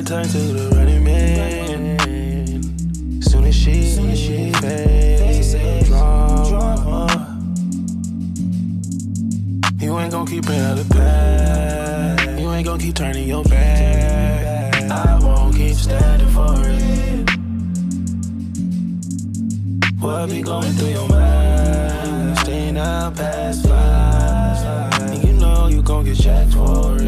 Time turn to the running man. Soon as she, soon as she fades, drama. You ain't gon' keep it out of path. You ain't gon' keep turning your back. I won't keep standing for it. What be going through your mind? Staying out past five. And you know you gon' get checked for it.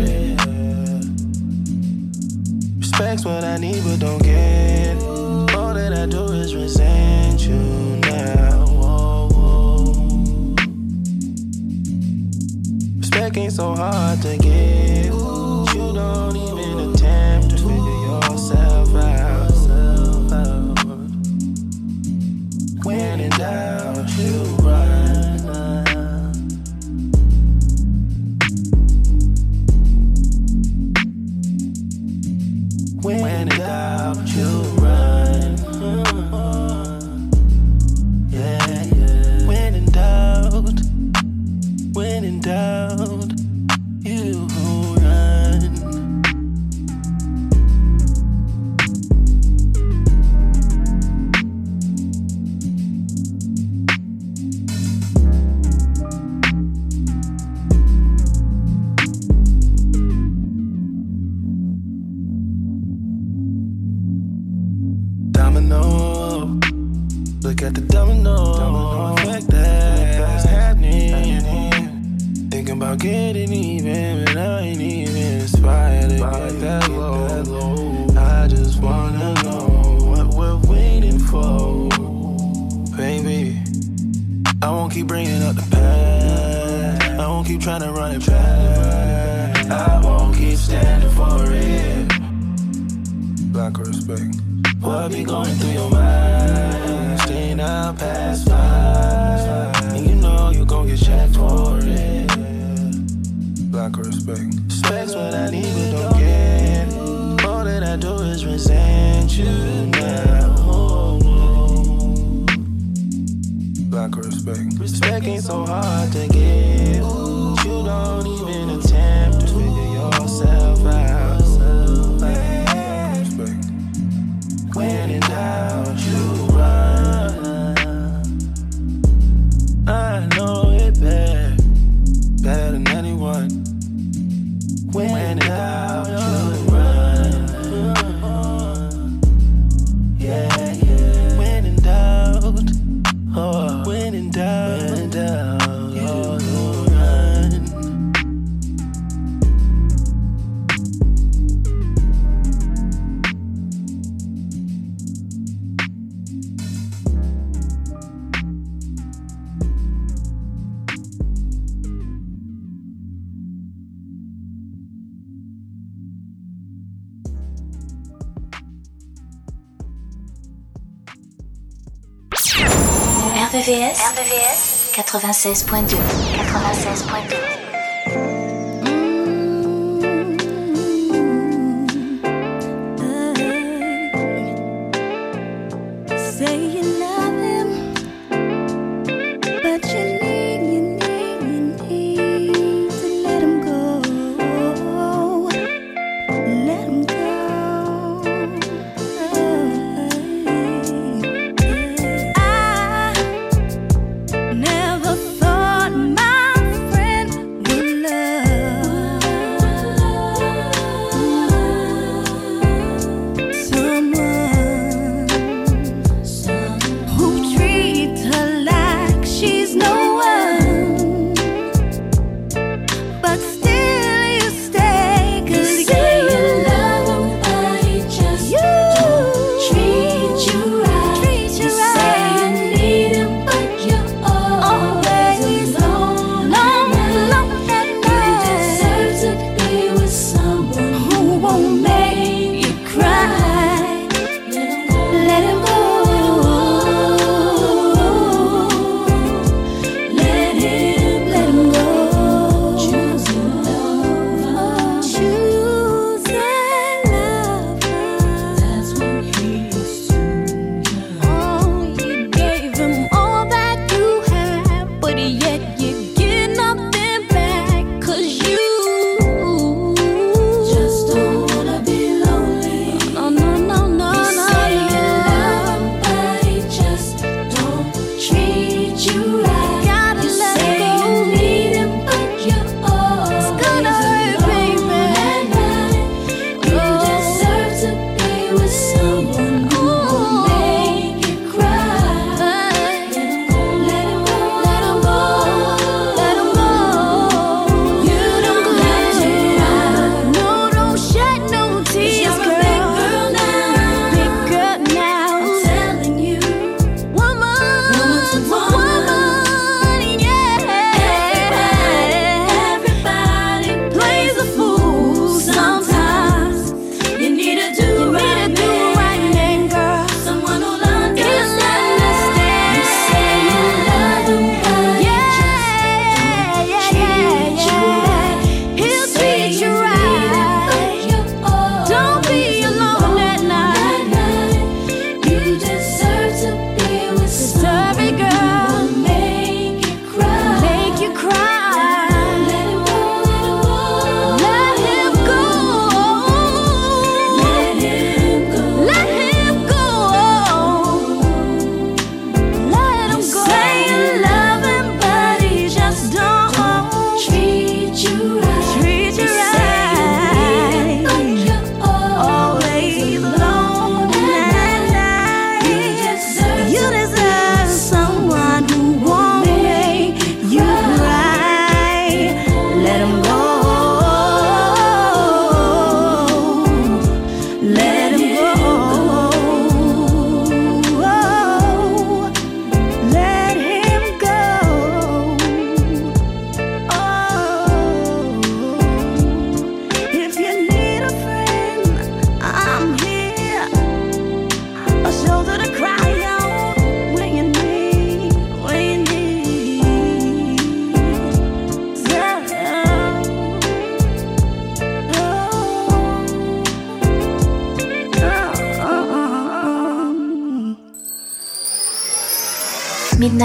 That's what I need, but don't get. All that I do is resent you now. Whoa, whoa. Respect ain't so hard to get. RBVS, RBVS 96.2 96.2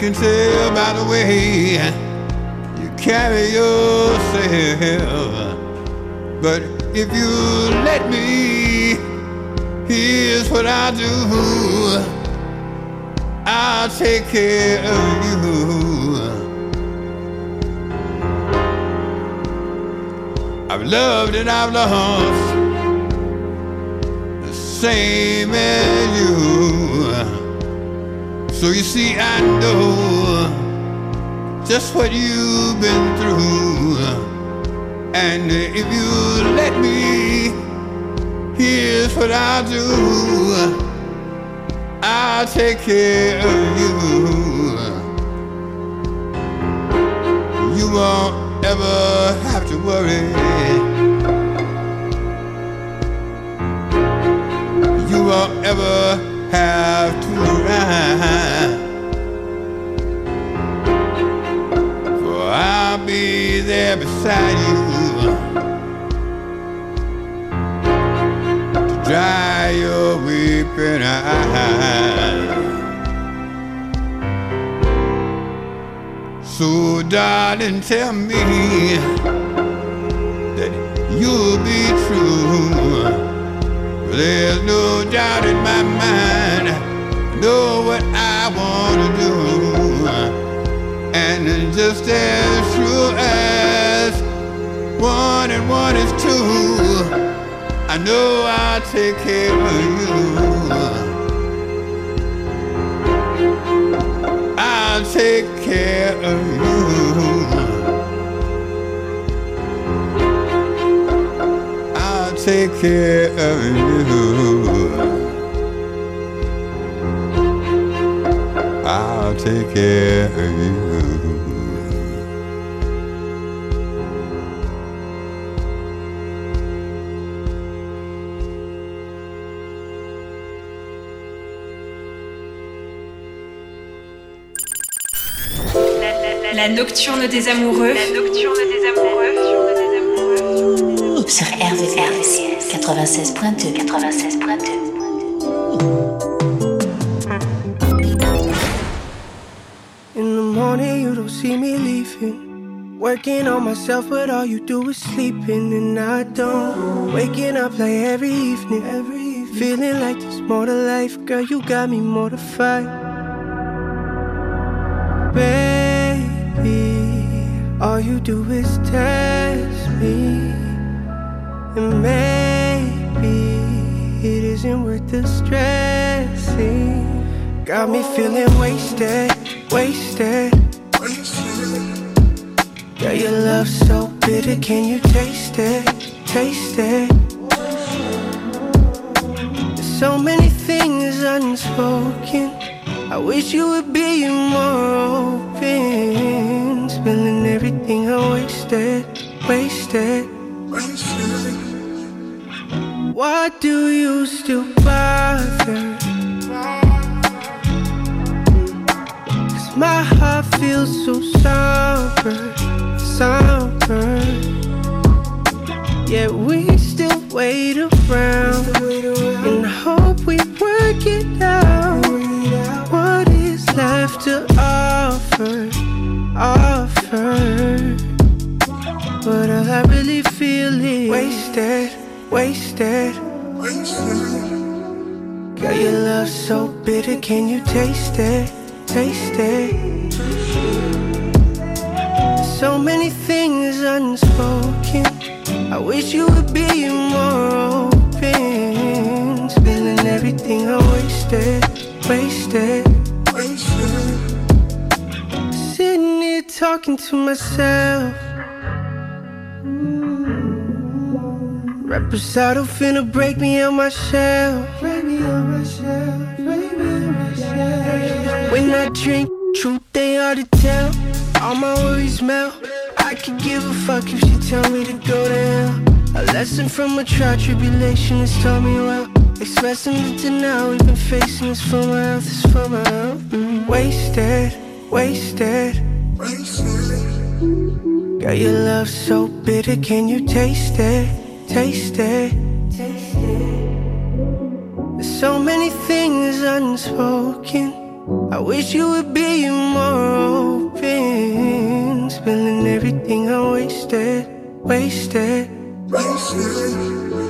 can tell by the way you carry yourself. But if you let me, here's what I'll do. I'll take care of you. I've loved and I've lost the same as you. So you see, I know just what you've been through. And if you let me, here's what I'll do. I'll take care of you. You won't ever have to worry. You won't ever have to run. For I'll be there beside you to dry your weeping eyes. So, darling, tell me that you'll be true. There's no doubt in my mind. I know what I want to do. And it's just as true as one and one is two, I know I'll take care of you. I'll take care of you. Take care of you. I'll take care of you. La nocturne des amoureux. La nocturne des amoureux. Sur RVVS 96.2. 96.2. In the morning, you don't see me leaving. Working on myself, but all you do is sleeping, and I don't. Waking up like every evening, every evening. Feeling like there's more to life, girl. You got me mortified. Baby, all you do is test me, maybe it isn't worth the stressing. Got me feeling wasted, wasted. Yeah, your love so bitter, can you taste it, taste it? There's so many things unspoken. I wish you would be more open. Spilling everything I wasted, wasted. Why do you still bother? Cause my heart feels so somber, somber. Yet we still wait around and hope we work it out. What is left to offer, offer? But all I really feel is wasted, wasted. Girl, your love so bitter, can you taste it, taste it? So many things unspoken. I wish you would be more open. Spilling everything I wasted, wasted. Sitting here talking to myself. Reposado finna break me on my shell. Break me on my shell. Break me on my shell. When I drink, truth they hard to tell. All my worries melt. I could give a fuck if she tell me to go to hell. A lesson from a trial tribulation has taught me well. Expressing it to now, we've been facing this for my health, this for my health. Mm, wasted, wasted. Girl, your love so bitter, can you taste it? Taste it. There's so many things unspoken. I wish you would be more open. Spilling everything I wasted. wasted, wasted.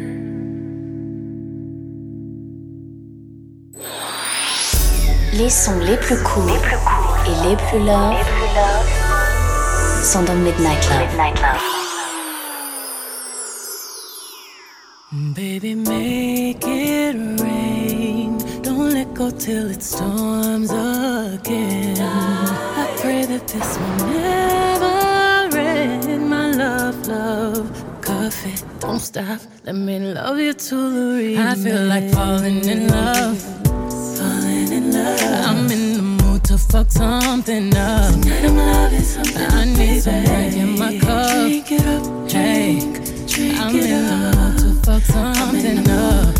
Les sons les plus courts et les plus love sont dans Midnight Love. Baby, make it rain. Don't let go till it storms again. I pray that this will never end. My love, love, coffee, don't stop. Let me love you to the end. I feel like falling in love. I'm in the mood to fuck something up. Tonight I'm loving something. I need some drink in my cup. Drink it up, drink. I'm in the mood to fuck something up.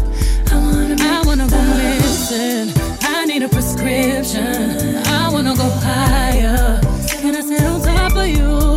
I wanna, I wanna go missing. I need a prescription. I wanna go higher. Can I sit on top of you?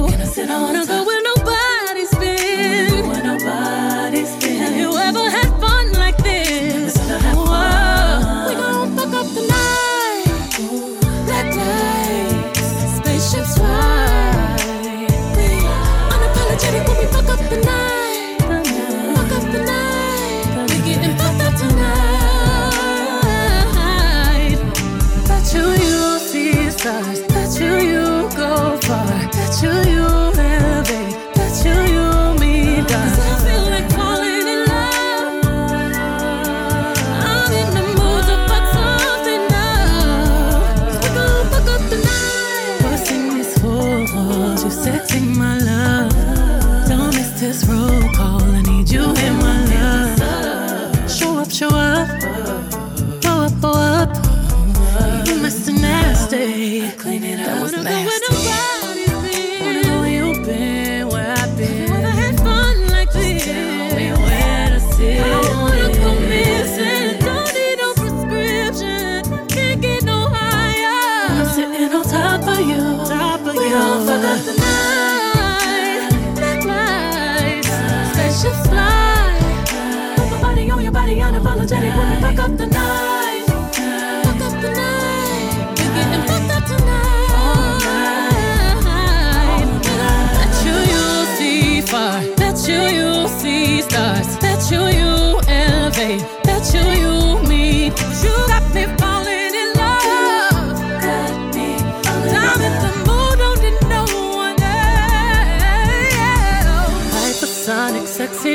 Far. Bet you you'll see stars. Bet you you elevate. Bet you you meet. You got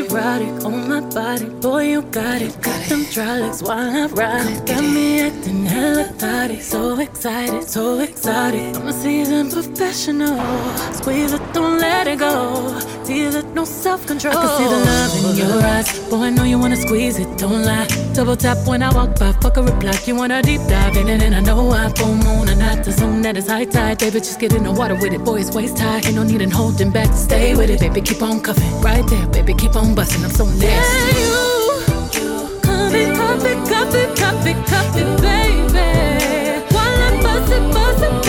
erotic on my body. Boy, you got it. Got them dry legs while I ride it. Got me acting hella thotty. So excited, so exotic. I'm a seasoned professional. Squeeze it, don't let it go. Feel it, no self control. I can see the love in your eyes. Boy, I know you wanna squeeze it, don't lie. Double tap when I walk by, fuck a reply. You wanna deep dive in it, and I know I full moon and not the that is high tide. Baby, just get in the water with it, boy, it's waist high. Ain't no need in holding back, stay with it, baby, keep on cuffing. Right there, baby, keep on busting, I'm so nasty. Yeah, you, come and cuff it, cuff it, cuff it, cuff it, baby. While I bust it,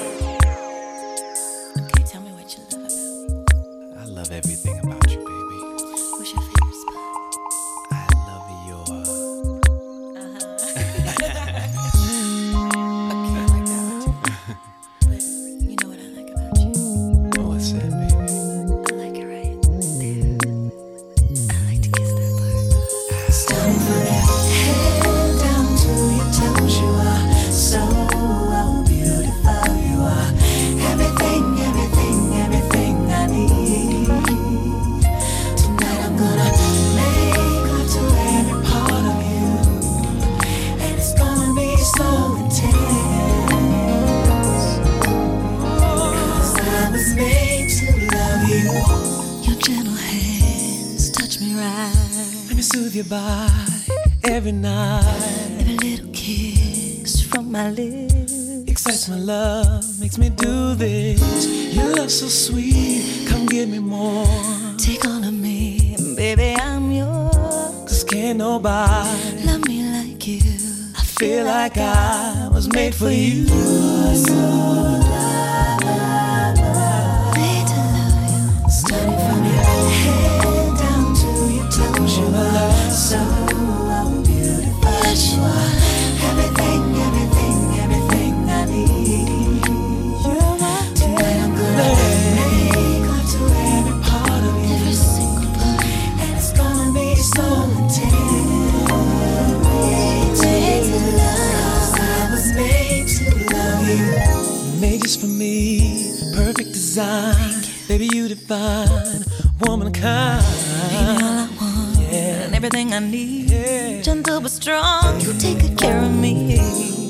for me. Perfect design. Baby, you define womankind. Baby, all I want yeah. and everything I need. Yeah. Gentle but strong. You take good care of me.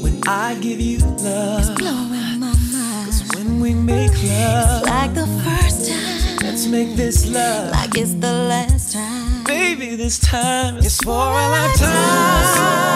When I give you love, it's blowing my mind. Cause when we make love, it's like the first time. Let's make this love like it's the last time. Baby, this time it's for a lifetime.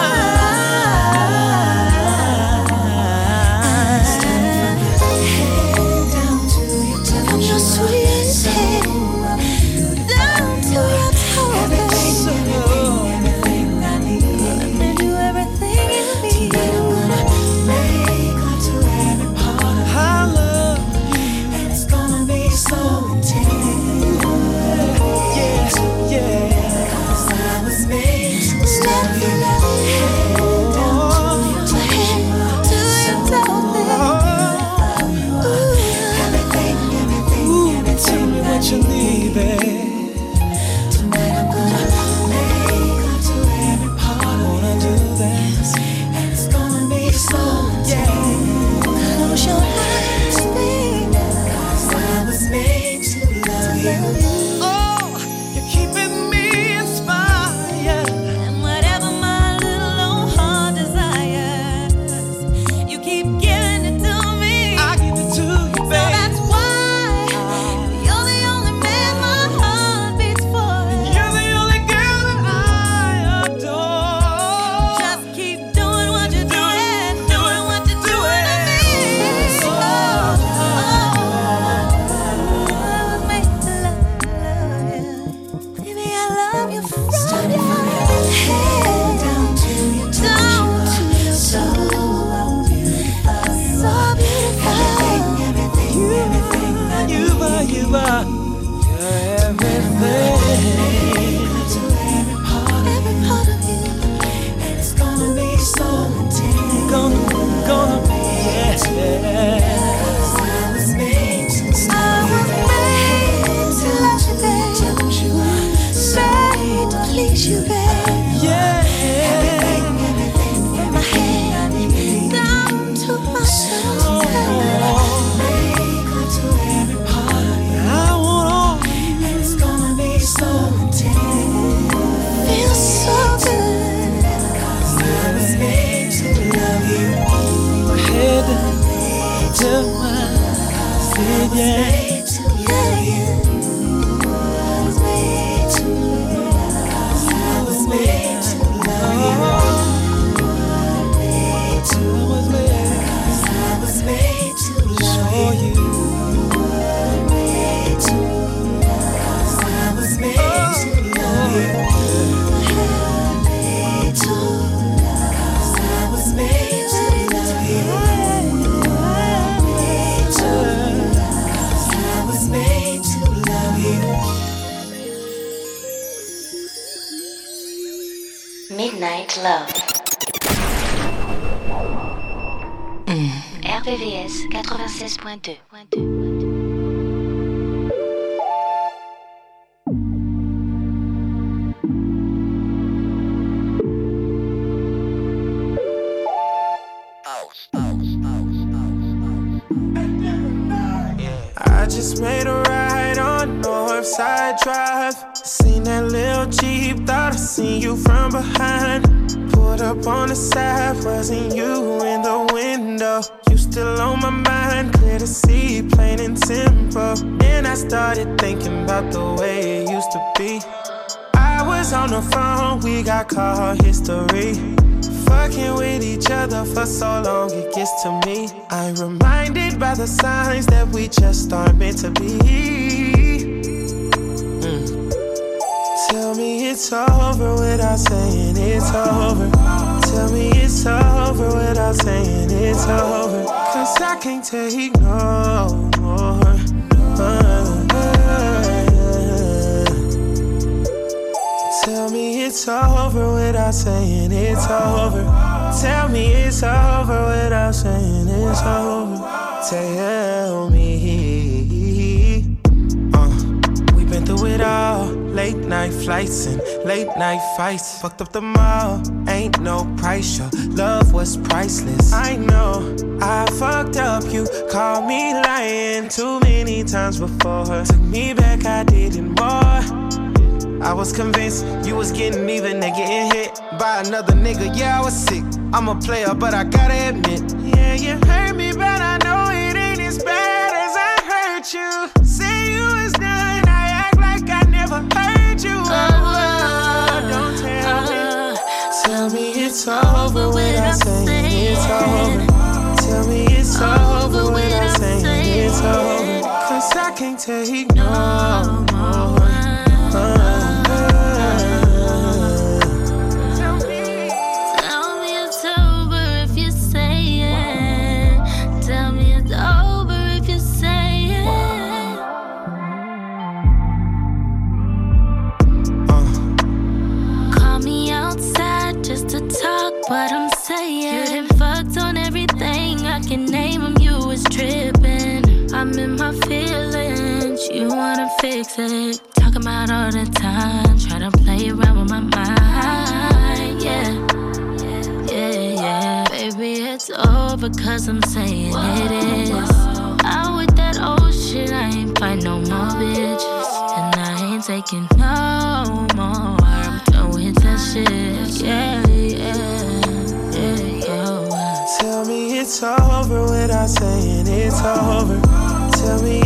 I just made a ride on Northside Drive. Seen that little Jeep, thought I seen you from behind. Pulled up on the side, wasn't you in the window? You still on my mind, clear to see, plain and simple. Then I started thinking about the way it used to be. I was on the phone, we got call history. Fucking with each other for so long, it gets to me. I'm reminded by the signs that we just aren't meant to be. Mm. Tell me it's over without saying it's over. Tell me it's over without saying it's over. Cause I can't take no more. Uh, Tell me it's over without saying it's over. Tell me it's over without saying it's over. Tell me. Uh, we've been through it all. Late night flights and late night fights. Fucked up the mall. Ain't no price. Your love was priceless. I know I fucked up. You called me lying too many times before. Took me back, I didn't more. I was convinced you was getting even and getting hit by another nigga. Yeah, I was sick. I'm a player, but I gotta admit. Yeah, you hurt me, but I know it ain't as bad as I hurt you. Say you was done, I act like I never heard you. Oh, don't tell me. Uh-huh. Tell me it's over without saying it's over. Tell me it's over without saying it's over. Cause I can't take no more. Fix it? Talking about all the time. Try to play around with my mind. Yeah. Yeah, yeah. Baby, it's over cause I'm saying it is. Out with that old shit, I ain't fight no more bitches. And I ain't taking no more. I'm done with that shit. Yeah, yeah, yeah, yeah. Tell me it's over without saying it's over. Tell me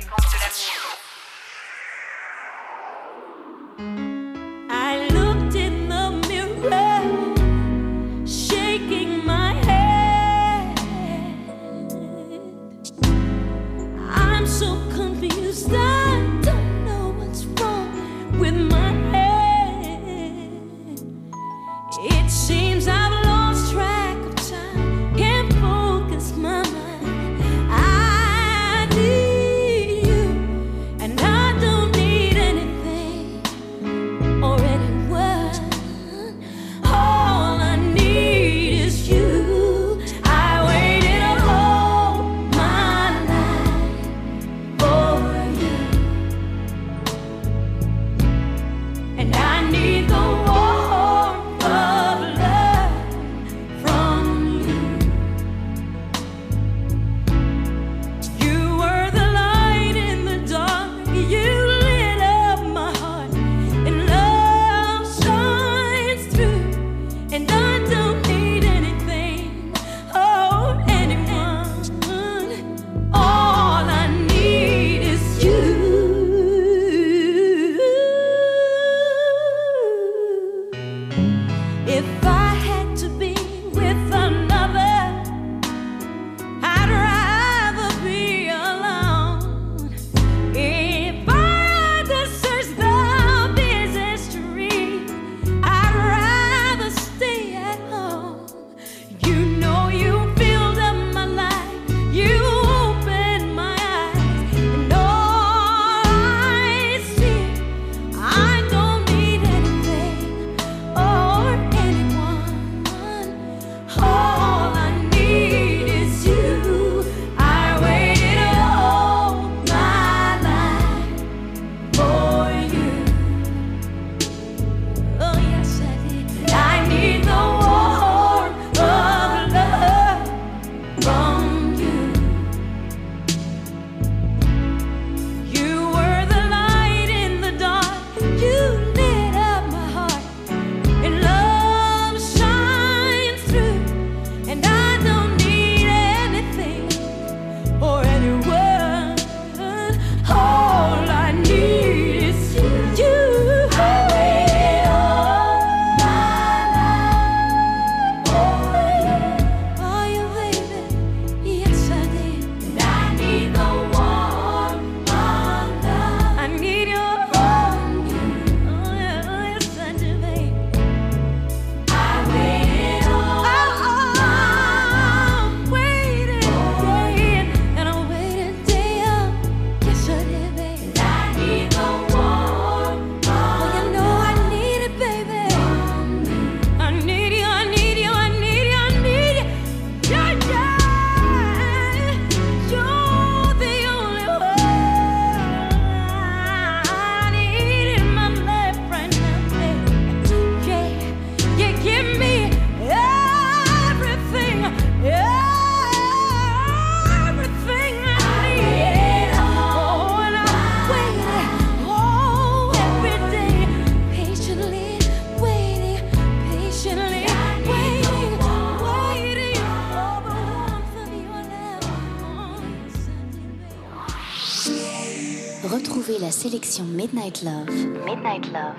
Midnight Love. Midnight Love.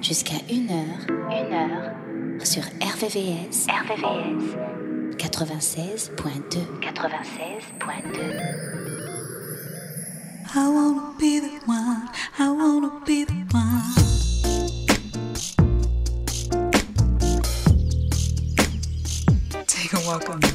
Jusqu'à une heure. 1h. Sur RVVS. RVVS. 96.2. 96.2. I wanna be. Take a walk on.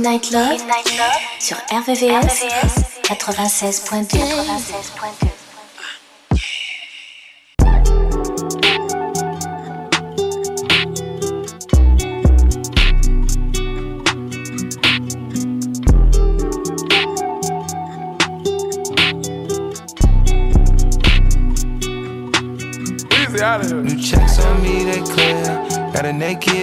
Midnight Love, sur RVVS, 96.2. 96.2. New checks on me, they clear. Got a naked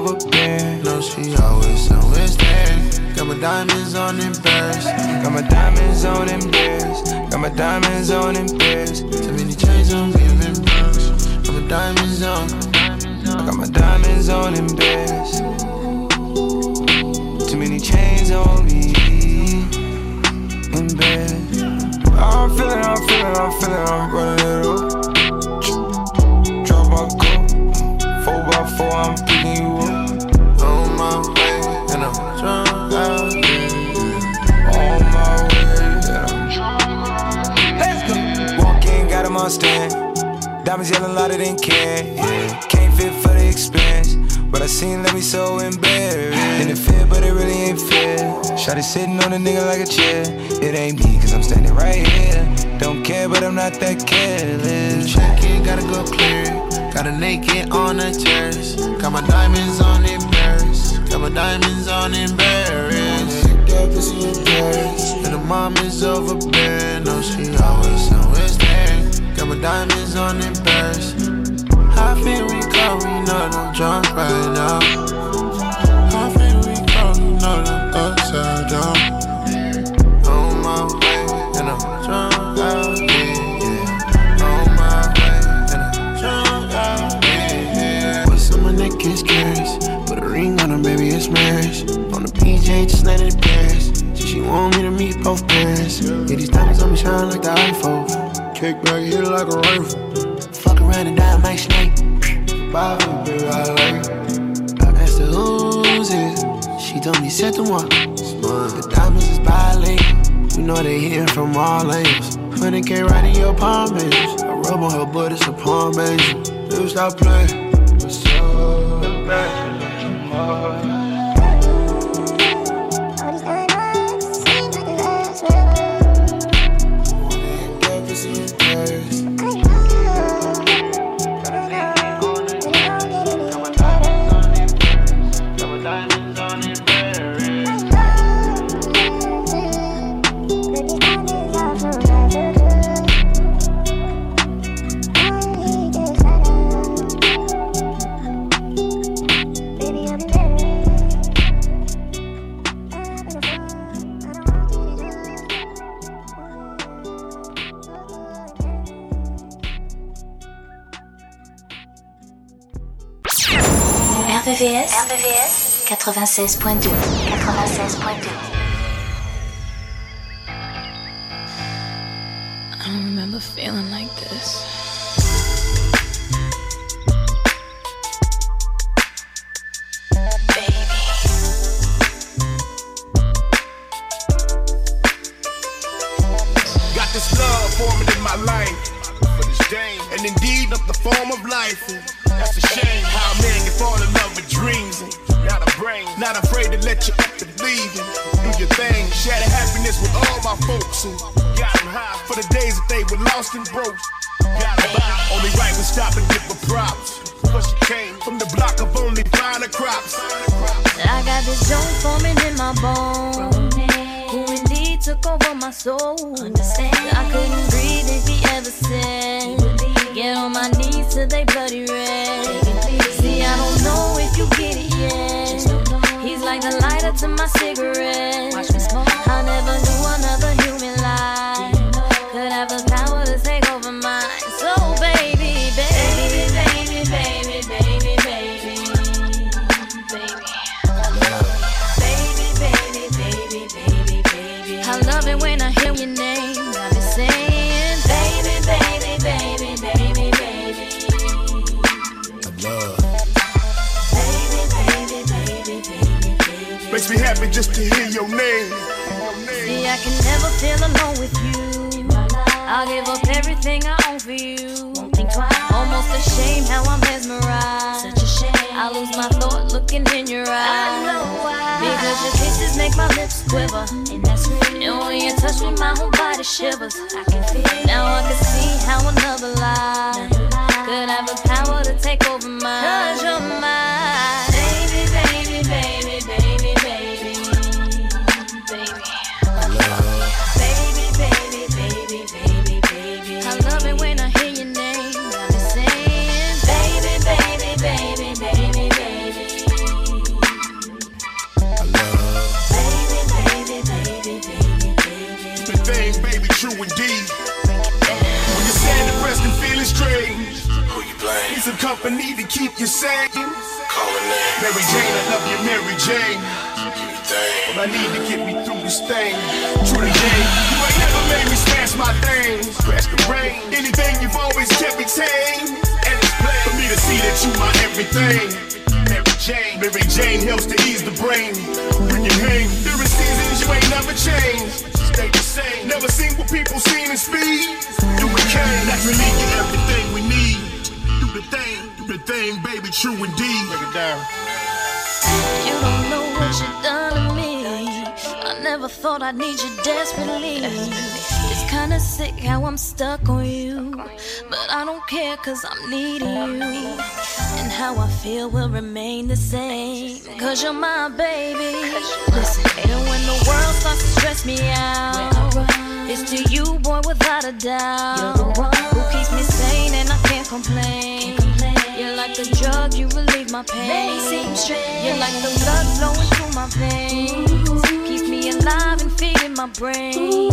mama's overbearing. No, she always always there. Got my diamonds on in Paris. Got my diamonds on in pairs. Got my diamonds on in pairs. Too many chains on me, I'm in Bronx. Got my diamonds on. I got my diamonds on in pairs. Too many chains on me. In bed. Oh, I'm feeling, I'm feeling, I'm feeling, I'm running Diamonds yelling louder than can. Yeah. Can't fit for the expense. But I seen let me so embarrassed. And it fit, but it really ain't fair. Shotty sitting on a nigga like a chair. It ain't me, cause I'm standing right here. Don't care, but I'm not that careless. Check it, gotta go clear. Got a naked on the terrace. Got my diamonds on in Paris. Got my diamonds on in Paris. And the mom is overbearing. No, she always, always my diamonds on in Paris. How feel we go? We know that I'm drunk right now. How feel we go? We that upside down. On my way, and I'm drunk out here. On my way, and I'm drunk out here. On my neck is curious. Put a ring on her, baby, it's marriage. On the PJ, just let it pass. She, she want me to meet both parents. Yeah, these diamonds on me shine like the iPhone. Kick back, hit like a rifle. Fuck around and die, my snake. Bye, baby, I like. I asked her who's it. She told me c'est moi. The diamonds is bilingual. You know they hitting from all angles. Honey K right in your palm, baby. I rub on her butt, it's a palm, baby. Never stop playing. What's up? 96.2 96.2 I'm not afraid to let you up and leave and do your thing. Share the happiness with all my folks who got them high for the days that they were lost and broke. Got them by. Only right was stop and give her props. Cause she came from the block of only finer crops. I got this joint forming in my bones. Who indeed took over my soul. Understand? I couldn't breathe if he ever said. Get on my knees till they bloody red. See, I don't know if you get it yet. Like the lighter to my cigarette. Watch me smoke. I never knew another Makes just to hear your name. See, I can never feel alone with you. I'll give up everything I own for you. Won't think twice. Almost ashamed how I'm mesmerized. Such a shame. I lose my thought looking in your eyes. I know why. Because your kisses make my lips quiver. And that's real. And when you touch me, my whole body shivers. I can feel. Now I can see how another life could have the power to take over mine. Cause you're mine. When you're sad, depressed, and feeling strange. Who you blame? Need some company to keep you sane. Call her name. Mary Jane, I love you, Mary Jane. Well, I need to get me through this thing. Truly, Jane, you ain't never made me smash my things. Crash the rain. Anything you've always kept me tame. And it's plain for me to see that you my everything. Mary Jane, Mary Jane helps to ease the brain. When you hang, during seasons you ain't never changed. Stay the same. Never seen what people seen in speed. You became that's me get everything we need. Do the thing, do the thing, baby, true indeed. Break it down. You don't know what you've done to me. I never thought I'd need you desperately. It's kinda sick how I'm stuck on you. But I don't care cause I'm needing you. And how I feel will remain the same. Cause you're my baby. Listen, and when the world starts to stress me out, it's to you, boy, without a doubt. You're the one who keeps me sane and I can't complain. You're like a drug, you relieve my pain. You're like the blood flowing through my veins. Keeps me alive and feeding my brain.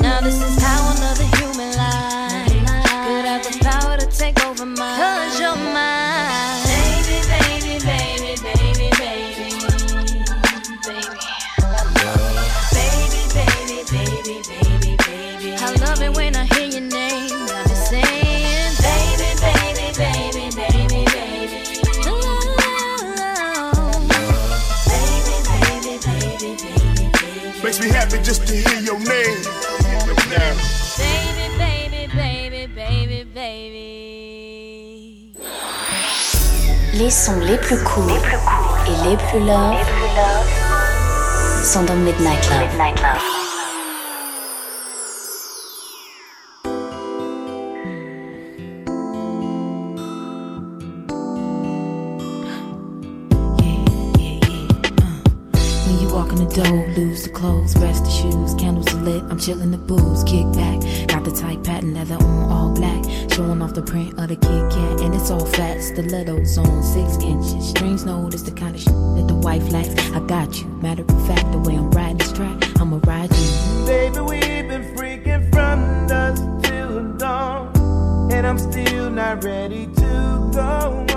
Now this is how another human life could have the power to take over mine. Baby. Makes me happy just to hear your name. Break it down. Baby, baby, baby, baby, baby. Les sons les plus cool et les plus love sont dans Midnight Love. Clothes, rest the shoes, candles are lit, I'm chillin' the booze, kick back. Got the tight pattern leather on all black, showing off the print of the Kit Kat, and it's all fat, stilettos on six inches. Strings know this the kind of shit that the wife likes. I got you, matter of fact, the way I'm riding this track, I'ma ride you. Baby, we've been freaking from dusk till dawn, and I'm still not ready to go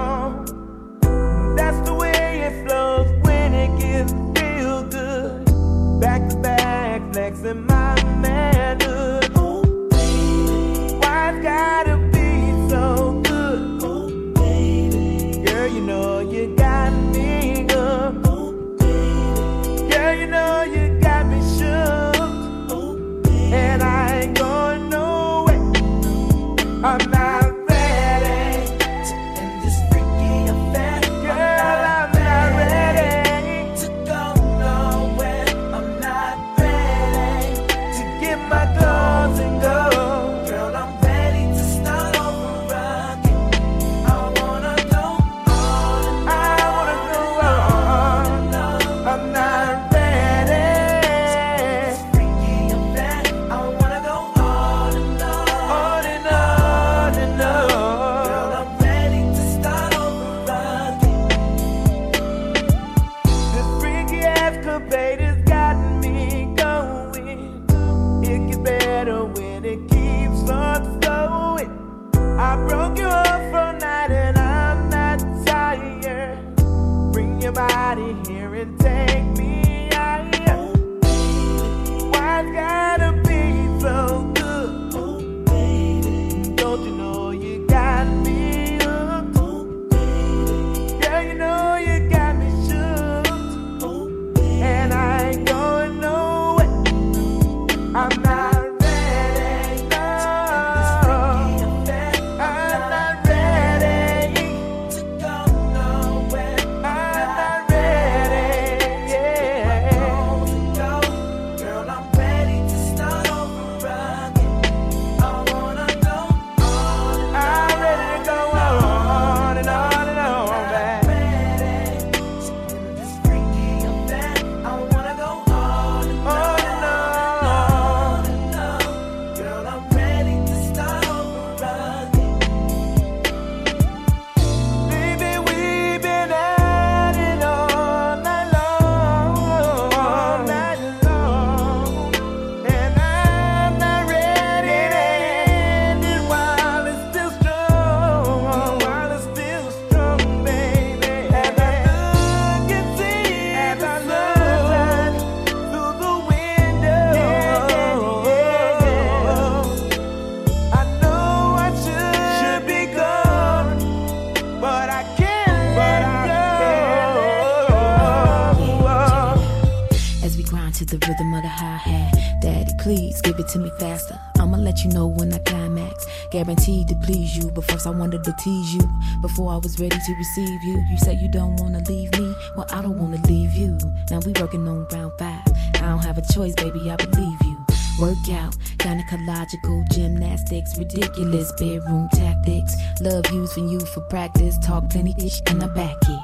I wanted to tease you. Before I was ready to receive you, you said you don't wanna leave me. Well, I don't wanna leave you. Now we working on round five. I don't have a choice, baby, I believe you. Workout, gynecological gymnastics, ridiculous bedroom tactics. Love using you for practice, talk plenty ish and I back it.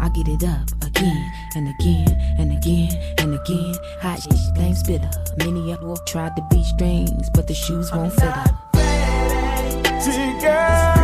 I get it up again and again and again and again. Hot shit, flame spitter. Many of them tried to beat strings, but the shoes won't fit her. See,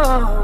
Oh.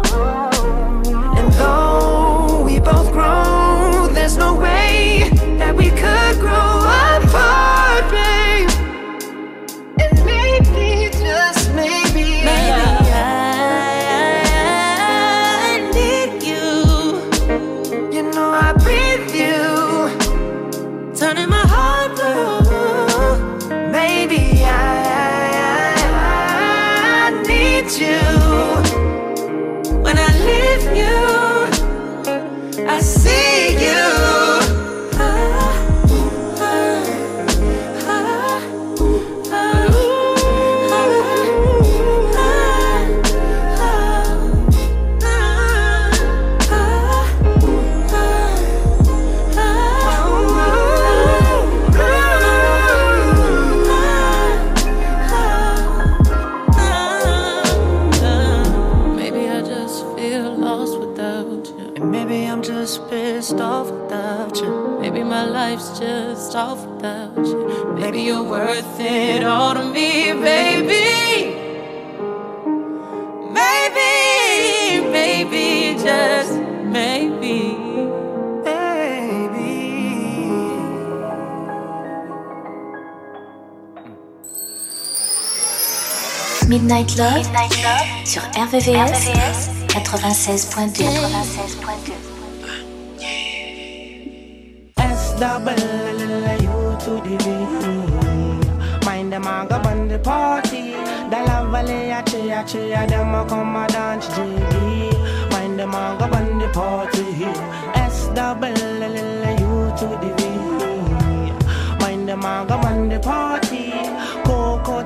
Midnight Love, sur RVVS, 96.2 S double U to the V. Mind them a go on the party. The love valley a cheer a cheer them a come a dance JD. Mind them all go on the party. S double L L U to the V. Mind them all go on the party.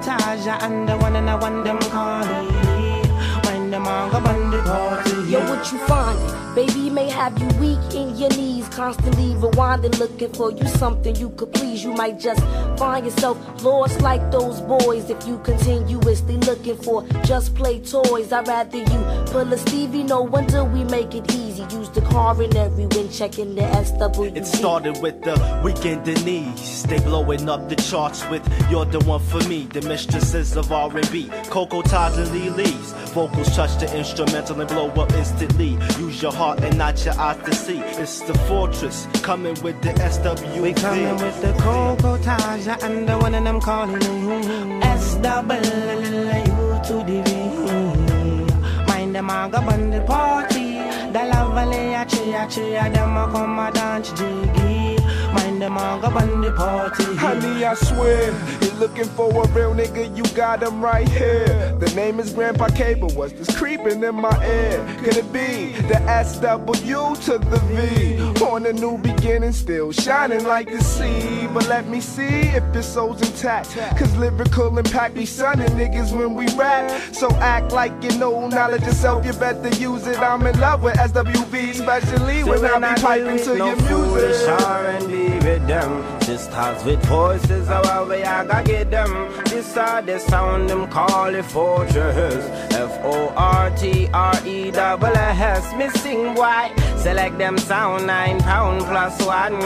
Taja and the one and I want them call it. Mind them all go on the party. Yo, what you finding? Baby, may have you weak in your knees, constantly rewinding, looking for you something you could please. You might just find yourself lost like those boys if you continuously looking for just play toys. I'd rather you pull a Stevie, no wonder we make it easy. Use the car in every wind, checking the SW. It started with the weekend Denise. They blowing up the charts with You're the One for Me, the mistresses of R&B. Coko Taj and Lee Lee's. Vocals touch the instrumental and blow up instantly. Use your heart and not your eyes to see. It's the fortress coming with the SW. We coming with the Coko Taja and the one and I'm calling it. S double L L U to the V. Mind them all go on the party. The lovely a chia chia them a come a dance jiggy. Mind them all go on the party. Honey, I swear, you're looking for a real nigga, you got him right here. The name is Grandpa K, but what's this creeping in my ear? Could it be the SW to the V? On a new beginning, still shining like the sea. But let me see if your soul's intact. Cause lyrical impact be sunning niggas when we rap. So act like you know knowledge yourself, you better use it. I'm in love with SWV, especially when I be piping to your music. R&B rhythm Sisters with voices, how we I gotta get them This are the sound them call it fortress F-O-R-T-R-E double S Missing boy Select them sound nine pound plus one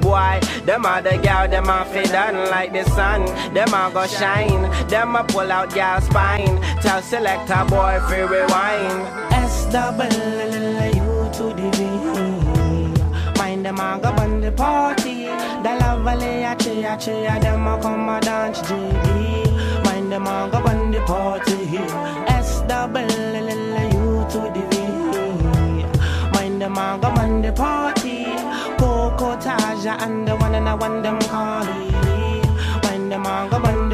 Boy, them are the gal, them are fit done like the sun. Them are go shine, them a pull out gal spine. Tell select a boy free rewind. S double U to the V. Mind them all go on the party. The lovely a chia chia them a come a dance JD. Mind them all go on the party. S double L L U to the V. Mind them all go on the party. Coko Taja and the one and I want them call. Mind them all go on